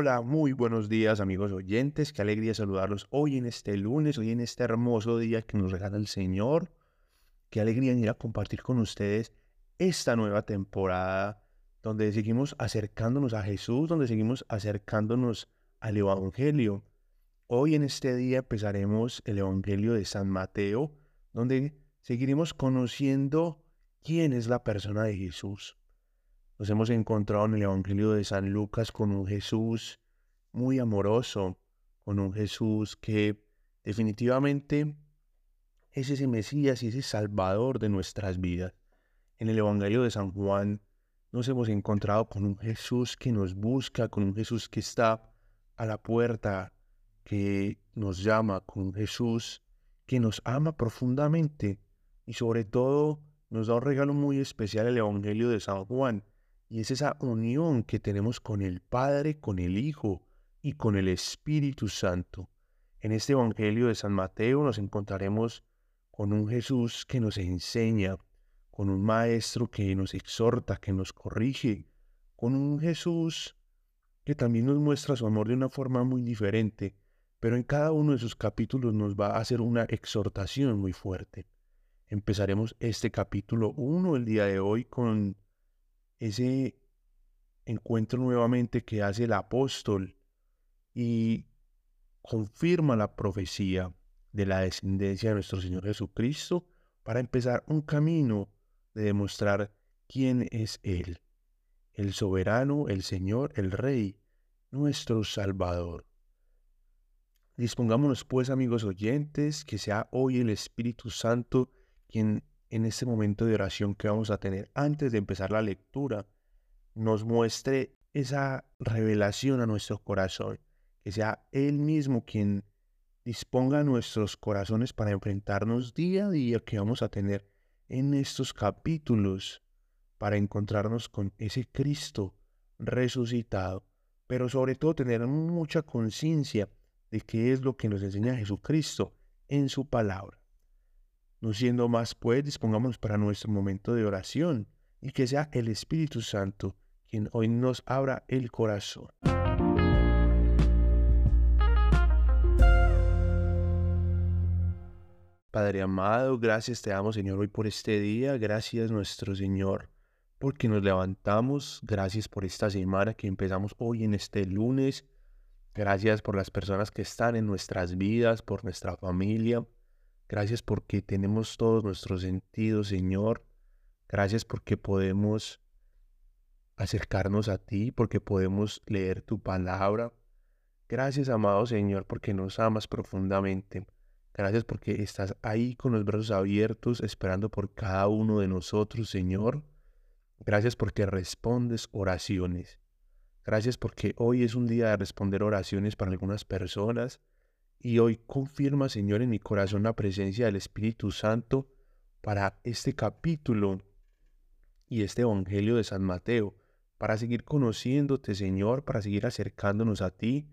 Hola, muy buenos días amigos oyentes, qué alegría saludarlos hoy en este lunes, hoy en este hermoso día que nos regala el Señor. Qué alegría ir a compartir con ustedes esta nueva temporada donde seguimos acercándonos a Jesús, donde seguimos acercándonos al Evangelio. Hoy en este día empezaremos el Evangelio de San Mateo, donde seguiremos conociendo quién es la persona de Jesús. Nos hemos encontrado en el Evangelio de San Lucas con un Jesús muy amoroso, con un Jesús que definitivamente es ese Mesías y ese Salvador de nuestras vidas. En el Evangelio de San Juan nos hemos encontrado con un Jesús que nos busca, con un Jesús que está a la puerta, que nos llama, con un Jesús que nos ama profundamente y sobre todo nos da un regalo muy especial el Evangelio de San Juan, y es esa unión que tenemos con el Padre, con el Hijo y con el Espíritu Santo. En este Evangelio de San Mateo nos encontraremos con un Jesús que nos enseña, con un Maestro que nos exhorta, que nos corrige, con un Jesús que también nos muestra su amor de una forma muy diferente, pero en cada uno de sus capítulos nos va a hacer una exhortación muy fuerte. Empezaremos este capítulo 1 el día de hoy con ese encuentro nuevamente que hace el apóstol y confirma la profecía de la descendencia de nuestro Señor Jesucristo para empezar un camino de demostrar quién es Él, el soberano, el Señor, el Rey, nuestro Salvador. Dispongámonos pues, amigos oyentes, que sea hoy el Espíritu Santo quien en este momento de oración que vamos a tener antes de empezar la lectura, nos muestre esa revelación a nuestro corazón, que sea Él mismo quien disponga nuestros corazones para enfrentarnos día a día que vamos a tener en estos capítulos para encontrarnos con ese Cristo resucitado, pero sobre todo tener mucha conciencia de qué es lo que nos enseña Jesucristo en su palabra. No siendo más, pues, dispongámonos para nuestro momento de oración y que sea el Espíritu Santo quien hoy nos abra el corazón. Padre amado, gracias te damos Señor hoy por este día, gracias nuestro Señor porque nos levantamos, gracias por esta semana que empezamos hoy en este lunes, gracias por las personas que están en nuestras vidas, por nuestra familia, Gracias porque tenemos todos nuestros sentidos, Señor. Gracias porque podemos acercarnos a ti, porque podemos leer tu palabra. Gracias, amado Señor, porque nos amas profundamente. Gracias porque estás ahí con los brazos abiertos, esperando por cada uno de nosotros, Señor. Gracias porque respondes oraciones. Gracias porque hoy es un día de responder oraciones para algunas personas. Y hoy confirma, Señor, en mi corazón la presencia del Espíritu Santo para este capítulo y este Evangelio de San Mateo, para seguir conociéndote, Señor, para seguir acercándonos a ti.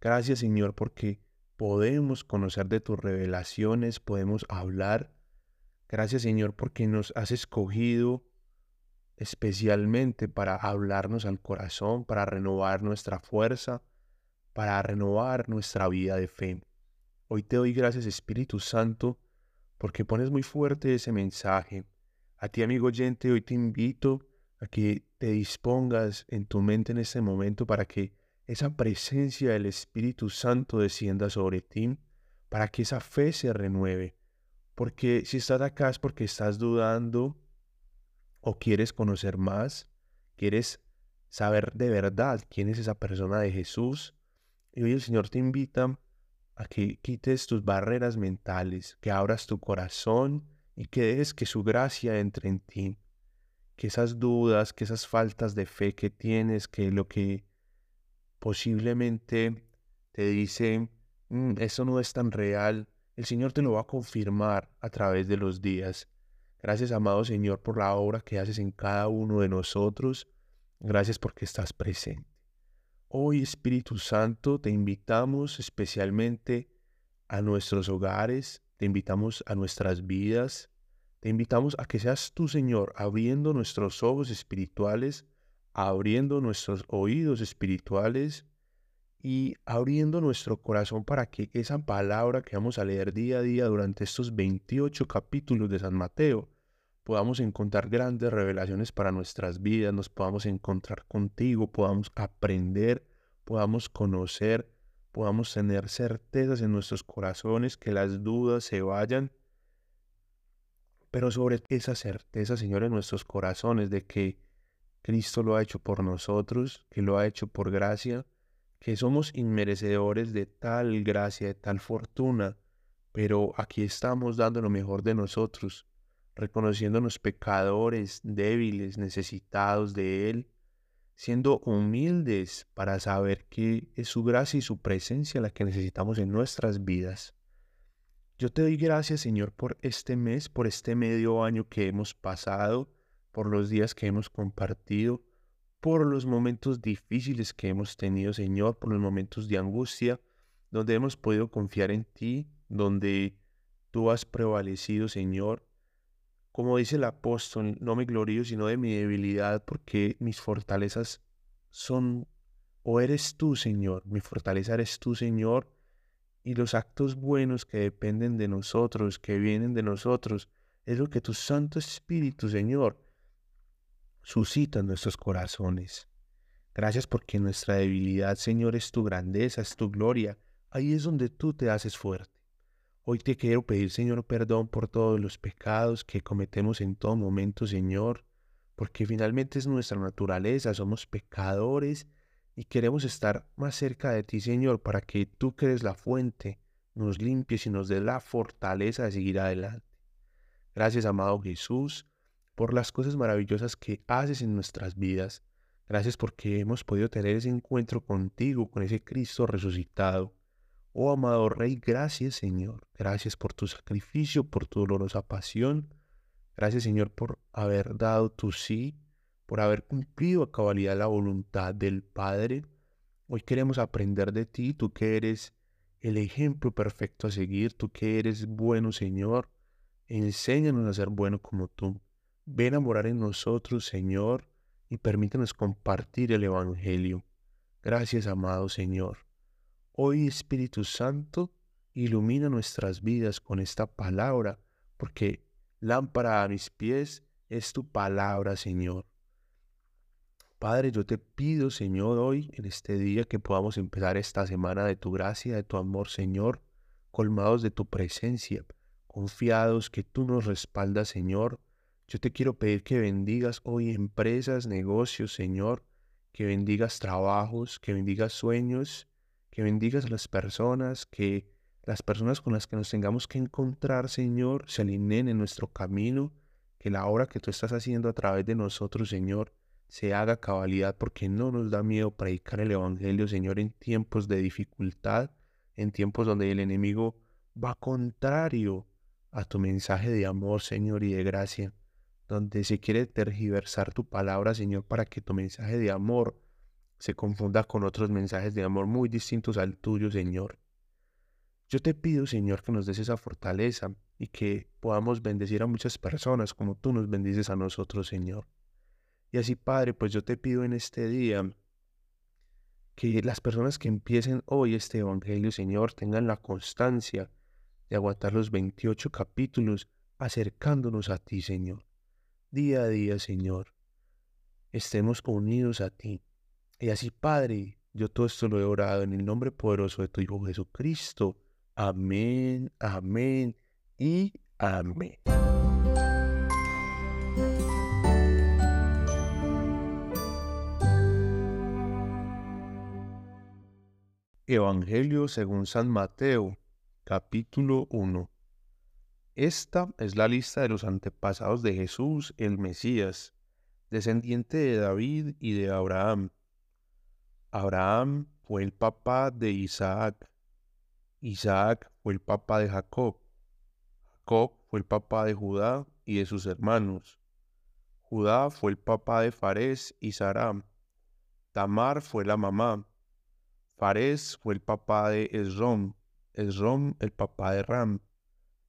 Gracias, Señor, porque podemos conocer de tus revelaciones, podemos hablar. Gracias, Señor, porque nos has escogido especialmente para hablarnos al corazón, para renovar nuestra fuerza, para renovar nuestra vida de fe. Hoy te doy gracias Espíritu Santo porque pones muy fuerte ese mensaje. A ti amigo oyente, hoy te invito a que te dispongas en tu mente en este momento para que esa presencia del Espíritu Santo descienda sobre ti, para que esa fe se renueve. Porque si estás acá es porque estás dudando o quieres conocer más, quieres saber de verdad quién es esa persona de Jesús. Y hoy el Señor te invita a que quites tus barreras mentales, que abras tu corazón y que dejes que su gracia entre en ti. Que esas dudas, que esas faltas de fe que tienes, que lo que posiblemente te dice, mm, eso no es tan real, el Señor te lo va a confirmar a través de los días. Gracias, amado Señor, por la obra que haces en cada uno de nosotros. Gracias porque estás presente. Hoy, Espíritu Santo, te invitamos especialmente a nuestros hogares, te invitamos a nuestras vidas, te invitamos a que seas tú, Señor, abriendo nuestros ojos espirituales, abriendo nuestros oídos espirituales, y abriendo nuestro corazón para que esa palabra que vamos a leer día a día durante estos 28 capítulos de San Mateo podamos encontrar grandes revelaciones para nuestras vidas, nos podamos encontrar contigo, podamos aprender, podamos conocer, podamos tener certezas en nuestros corazones, que las dudas se vayan, pero sobre esa certeza, Señor, en nuestros corazones de que Cristo lo ha hecho por nosotros, que lo ha hecho por gracia, que somos inmerecedores de tal gracia, de tal fortuna, pero aquí estamos dando lo mejor de nosotros, reconociéndonos pecadores, débiles, necesitados de Él, siendo humildes para saber que es su gracia y su presencia la que necesitamos en nuestras vidas. Yo te doy gracias, Señor, por este mes, por este medio año que hemos pasado, por los días que hemos compartido, por los momentos difíciles que hemos tenido, Señor, por los momentos de angustia, donde hemos podido confiar en ti, donde tú has prevalecido, Señor. Como dice el apóstol, no me glorío sino de mi debilidad, porque mis fortalezas son, o eres tú, Señor, mi fortaleza eres tú, Señor, y los actos buenos que dependen de nosotros, que vienen de nosotros, es lo que tu Santo Espíritu, Señor, suscita en nuestros corazones. Gracias porque nuestra debilidad, Señor, es tu grandeza, es tu gloria. Ahí es donde tú te haces fuerte. Hoy te quiero pedir, Señor, perdón por todos los pecados que cometemos en todo momento, Señor, porque finalmente es nuestra naturaleza, somos pecadores y queremos estar más cerca de ti, Señor, para que tú que eres la fuente, nos limpies y nos dé la fortaleza de seguir adelante. Gracias, amado Jesús, por las cosas maravillosas que haces en nuestras vidas. Gracias porque hemos podido tener ese encuentro contigo, con ese Cristo resucitado. Oh amado Rey, gracias Señor. Gracias por tu sacrificio, por tu dolorosa pasión. Gracias Señor por haber dado tu sí, por haber cumplido a cabalidad la voluntad del Padre. Hoy queremos aprender de ti, tú que eres el ejemplo perfecto a seguir, tú que eres bueno Señor. Enséñanos a ser bueno como tú. Ven a morar en nosotros, Señor, y permítanos compartir el Evangelio. Gracias, amado Señor. Hoy, Espíritu Santo, ilumina nuestras vidas con esta palabra, porque lámpara a mis pies es tu palabra, Señor. Padre, yo te pido, Señor, hoy, en este día, que podamos empezar esta semana de tu gracia, de tu amor, Señor, colmados de tu presencia, confiados que tú nos respaldas, Señor, yo te quiero pedir que bendigas hoy empresas, negocios, Señor, que bendigas trabajos, que bendigas sueños, que bendigas a las personas, que las personas con las que nos tengamos que encontrar, Señor, se alineen en nuestro camino, que la obra que tú estás haciendo a través de nosotros, Señor, se haga cabalidad, porque no nos da miedo predicar el Evangelio, Señor, en tiempos de dificultad, en tiempos donde el enemigo va contrario a tu mensaje de amor, Señor, y de gracia donde se quiere tergiversar tu palabra, Señor, para que tu mensaje de amor se confunda con otros mensajes de amor muy distintos al tuyo, Señor. Yo te pido, Señor, que nos des esa fortaleza y que podamos bendecir a muchas personas como tú nos bendices a nosotros, Señor. Y así, Padre, pues yo te pido en este día que las personas que empiecen hoy este Evangelio, Señor, tengan la constancia de aguantar los 28 capítulos acercándonos a ti, Señor día a día, Señor, estemos unidos a ti. Y así, Padre, yo todo esto lo he orado en el nombre poderoso de tu Hijo Jesucristo. Amén, amén y amén. Evangelio según San Mateo, capítulo 1. Esta es la lista de los antepasados de Jesús, el Mesías, descendiente de David y de Abraham. Abraham fue el papá de Isaac. Isaac fue el papá de Jacob. Jacob fue el papá de Judá y de sus hermanos. Judá fue el papá de Fares y Saram. Tamar fue la mamá. Fares fue el papá de Esrom. Esrom el papá de Ram.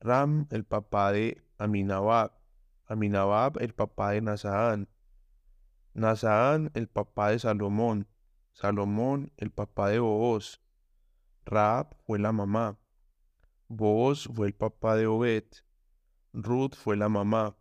Ram, el papá de Aminabab, Aminabab, el papá de Nazaán, Nazaán, el papá de Salomón, Salomón, el papá de Booz. Raab fue la mamá. Booz fue el papá de Obed. Ruth fue la mamá.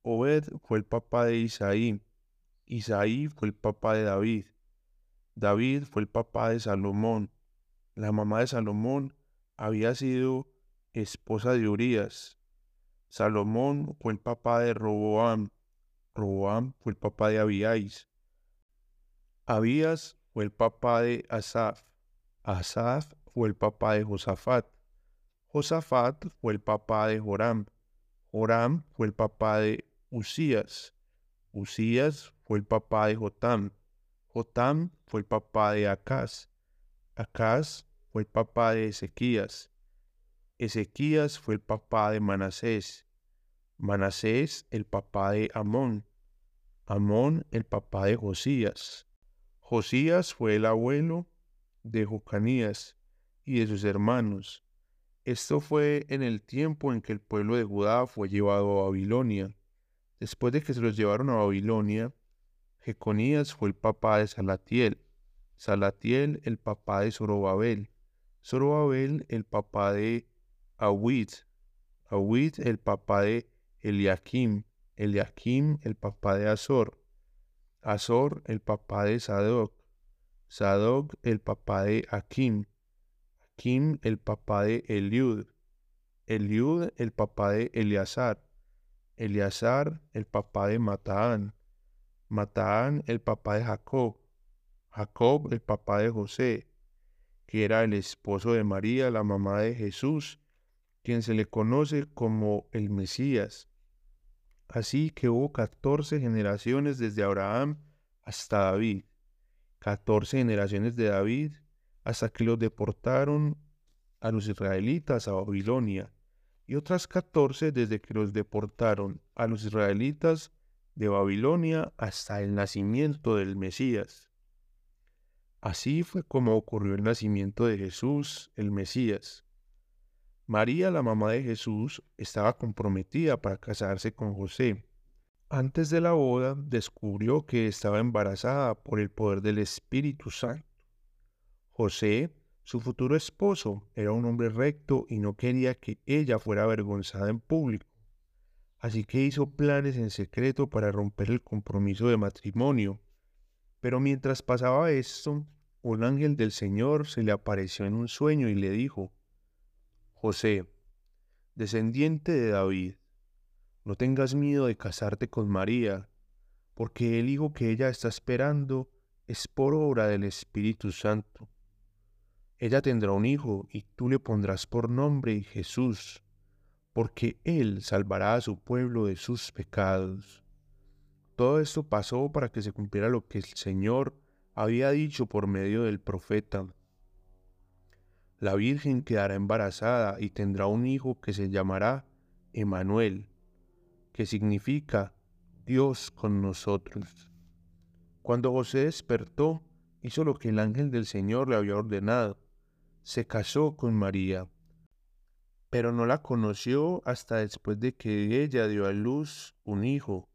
Obed fue el papá de Isaí. Isaí fue el papá de David. David fue el papá de Salomón. La mamá de Salomón había sido esposa de Urias. Salomón fue el papá de Roboam. Roboam fue el papá de Abías. Abías fue el papá de Asaf. Asaf fue el papá de Josafat. Josafat fue el papá de Joram. Joram fue el papá de Usías. Usías fue el papá de Jotam. Jotam fue el papá de Acaz. Acaz fue el papá de Ezequías. Ezequías fue el papá de Manasés. Manasés el papá de Amón. Amón el papá de Josías. Josías fue el abuelo de Jocanías y de sus hermanos. Esto fue en el tiempo en que el pueblo de Judá fue llevado a Babilonia. Después de que se los llevaron a Babilonia, Jeconías fue el papá de Salatiel, Salatiel el papá de Zorobabel, Zorobabel el papá de Awid, Awid el papá de Eliakim, Eliakim el papá de Azor, Azor el papá de Sadoc, Sadoc el papá de Akim, Akim el papá de Eliud, Eliud el papá de Eleazar, Eleazar el papá de Mataán, Mataán el papá de Jacob, Jacob el papá de José, que era el esposo de María, la mamá de Jesús, quien se le conoce como el Mesías. Así que hubo catorce generaciones desde Abraham hasta David, catorce generaciones de David hasta que los deportaron a los israelitas a Babilonia, y otras catorce desde que los deportaron a los israelitas de Babilonia hasta el nacimiento del Mesías. Así fue como ocurrió el nacimiento de Jesús, el Mesías. María, la mamá de Jesús, estaba comprometida para casarse con José. Antes de la boda descubrió que estaba embarazada por el poder del Espíritu Santo. José, su futuro esposo, era un hombre recto y no quería que ella fuera avergonzada en público. Así que hizo planes en secreto para romper el compromiso de matrimonio. Pero mientras pasaba esto, un ángel del Señor se le apareció en un sueño y le dijo, José, descendiente de David, no tengas miedo de casarte con María, porque el hijo que ella está esperando es por obra del Espíritu Santo. Ella tendrá un hijo y tú le pondrás por nombre Jesús, porque él salvará a su pueblo de sus pecados. Todo esto pasó para que se cumpliera lo que el Señor había dicho por medio del profeta. La Virgen quedará embarazada y tendrá un hijo que se llamará Emanuel, que significa Dios con nosotros. Cuando José despertó, hizo lo que el ángel del Señor le había ordenado. Se casó con María, pero no la conoció hasta después de que ella dio a luz un hijo.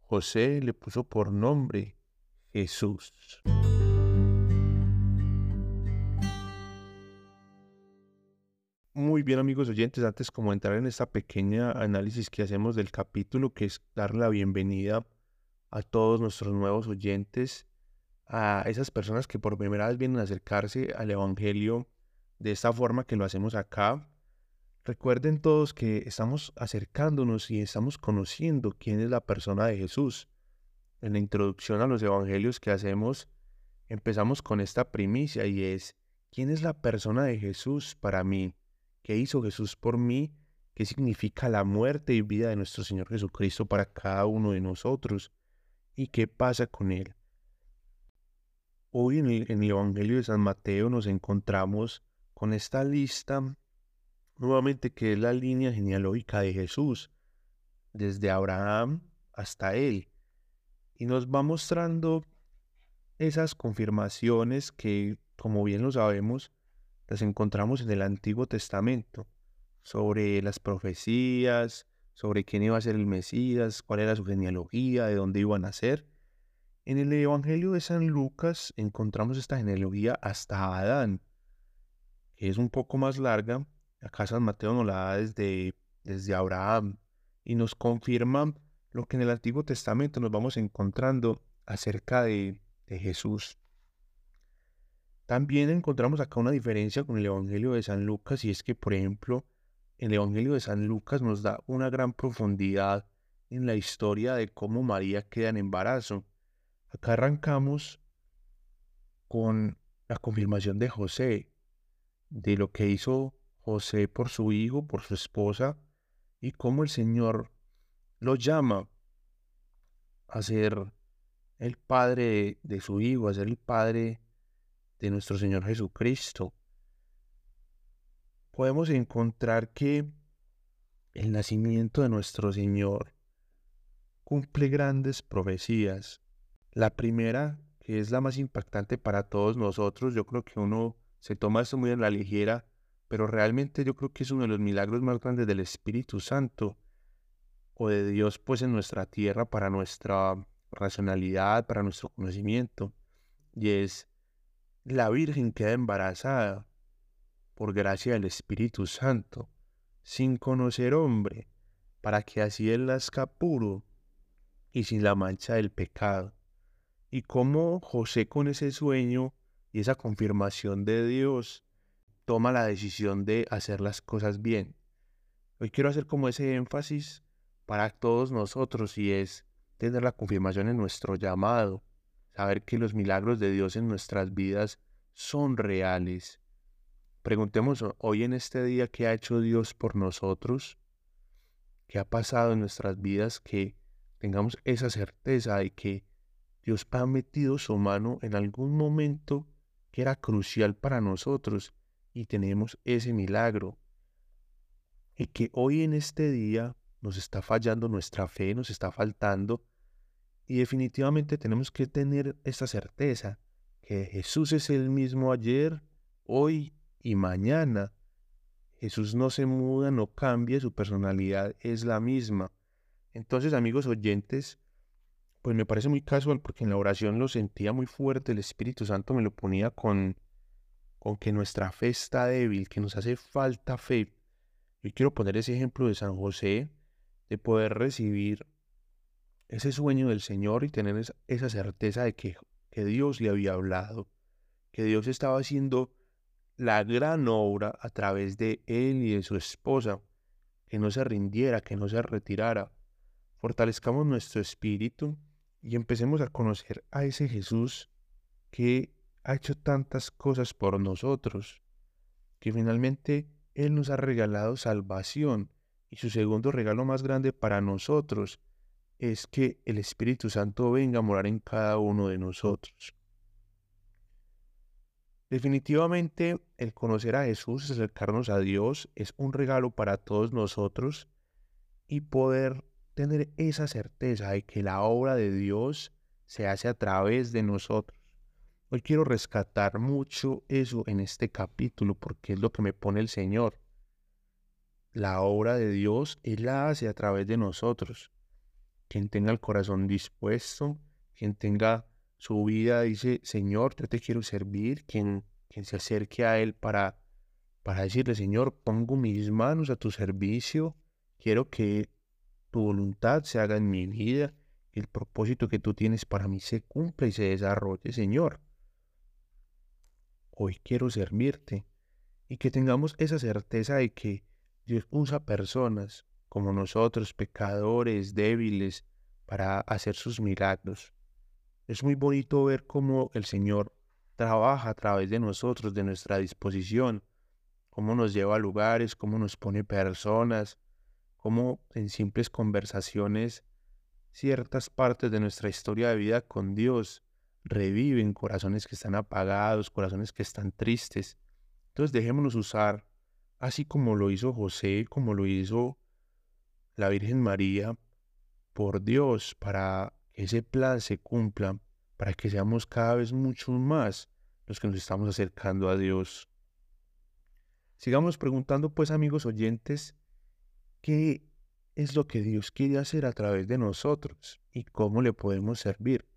José le puso por nombre Jesús. Muy bien amigos oyentes, antes como entrar en esta pequeña análisis que hacemos del capítulo, que es dar la bienvenida a todos nuestros nuevos oyentes, a esas personas que por primera vez vienen a acercarse al Evangelio de esta forma que lo hacemos acá. Recuerden todos que estamos acercándonos y estamos conociendo quién es la persona de Jesús. En la introducción a los Evangelios que hacemos, empezamos con esta primicia y es, ¿quién es la persona de Jesús para mí? ¿Qué hizo Jesús por mí? ¿Qué significa la muerte y vida de nuestro Señor Jesucristo para cada uno de nosotros? ¿Y qué pasa con Él? Hoy en el, Evangelio de San Mateo nos encontramos con esta lista, nuevamente que es la línea genealógica de Jesús, desde Abraham hasta Él. Y nos va mostrando esas confirmaciones que, como bien lo sabemos, las encontramos en el Antiguo Testamento, sobre las profecías, sobre quién iba a ser el Mesías, cuál era su genealogía, de dónde iban a ser. En el Evangelio de San Lucas encontramos esta genealogía hasta Adán, que es un poco más larga. Acá San Mateo nos la da desde, desde Abraham y nos confirma lo que en el Antiguo Testamento nos vamos encontrando acerca de, de Jesús. También encontramos acá una diferencia con el Evangelio de San Lucas y es que, por ejemplo, el Evangelio de San Lucas nos da una gran profundidad en la historia de cómo María queda en embarazo. Acá arrancamos con la confirmación de José, de lo que hizo José por su hijo, por su esposa, y cómo el Señor lo llama a ser el padre de, su hijo, a ser el padre de nuestro Señor Jesucristo, podemos encontrar que el nacimiento de nuestro Señor cumple grandes profecías. La primera, que es la más impactante para todos nosotros, yo creo que uno se toma esto muy en la ligera, pero realmente yo creo que es uno de los milagros más grandes del Espíritu Santo o de Dios pues en nuestra tierra para nuestra racionalidad, para nuestro conocimiento, y es la Virgen queda embarazada por gracia del Espíritu Santo, sin conocer hombre, para que así él nazca puro y sin la mancha del pecado. Y como José con ese sueño y esa confirmación de Dios toma la decisión de hacer las cosas bien. Hoy quiero hacer como ese énfasis para todos nosotros y es tener la confirmación en nuestro llamado, saber que los milagros de Dios en nuestras vidas son reales. Preguntemos hoy en este día qué ha hecho Dios por nosotros, qué ha pasado en nuestras vidas, que tengamos esa certeza de que Dios ha metido su mano en algún momento que era crucial para nosotros y tenemos ese milagro. Y que hoy en este día nos está fallando nuestra fe, nos está faltando y definitivamente tenemos que tener esa certeza que Jesús es el mismo ayer, hoy y mañana. Jesús no se muda, no cambia, su personalidad es la misma. Entonces, amigos oyentes, pues me parece muy casual porque en la oración lo sentía muy fuerte, el Espíritu Santo me lo ponía con, con que nuestra fe está débil, que nos hace falta fe. Yo quiero poner ese ejemplo de San José, de poder recibir ese sueño del Señor y tener esa, certeza de que, que Dios le había hablado, que Dios estaba haciendo la gran obra a través de él y de su esposa, que no se rindiera, que no se retirara. Fortalezcamos nuestro espíritu y empecemos a conocer a ese Jesús que ha hecho tantas cosas por nosotros, que finalmente Él nos ha regalado salvación y su segundo regalo más grande para nosotros es que el Espíritu Santo venga a morar en cada uno de nosotros. Definitivamente el conocer a Jesús, acercarnos a Dios, es un regalo para todos nosotros y poder tener esa certeza de que la obra de Dios se hace a través de nosotros. Hoy quiero rescatar mucho eso en este capítulo porque es lo que me pone el Señor. La obra de Dios Él la hace a través de nosotros quien tenga el corazón dispuesto, quien tenga su vida, dice, Señor, yo te quiero servir, quien, quien se acerque a Él para, para decirle, Señor, pongo mis manos a tu servicio, quiero que tu voluntad se haga en mi vida, el propósito que tú tienes para mí se cumpla y se desarrolle, Señor. Hoy quiero servirte y que tengamos esa certeza de que Dios usa personas como nosotros, pecadores, débiles, para hacer sus milagros. Es muy bonito ver cómo el Señor trabaja a través de nosotros, de nuestra disposición, cómo nos lleva a lugares, cómo nos pone personas, cómo en simples conversaciones ciertas partes de nuestra historia de vida con Dios reviven corazones que están apagados, corazones que están tristes. Entonces dejémonos usar, así como lo hizo José, como lo hizo la Virgen María por Dios para que ese plan se cumpla, para que seamos cada vez mucho más los que nos estamos acercando a Dios. Sigamos preguntando pues amigos oyentes, ¿qué es lo que Dios quiere hacer a través de nosotros y cómo le podemos servir?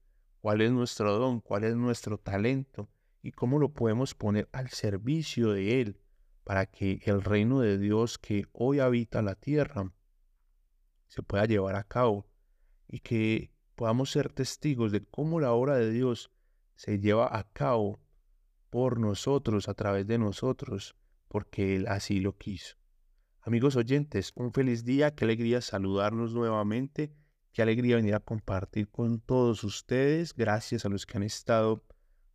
cuál es nuestro don, cuál es nuestro talento y cómo lo podemos poner al servicio de Él para que el reino de Dios que hoy habita la tierra se pueda llevar a cabo y que podamos ser testigos de cómo la obra de Dios se lleva a cabo por nosotros, a través de nosotros, porque Él así lo quiso. Amigos oyentes, un feliz día, qué alegría saludarlos nuevamente, qué alegría venir a compartir con todos ustedes, gracias a los que han estado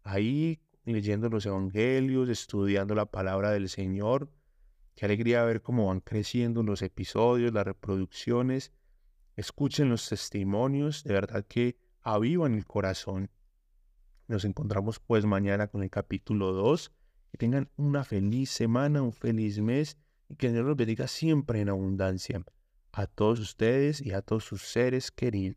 ahí leyendo los evangelios, estudiando la palabra del Señor, qué alegría ver cómo van creciendo los episodios, las reproducciones, escuchen los testimonios, de verdad que avivan el corazón nos encontramos pues mañana con el capítulo 2. Que tengan una feliz semana, un feliz mes y que Dios los bendiga siempre en abundancia a todos ustedes y a todos sus seres queridos.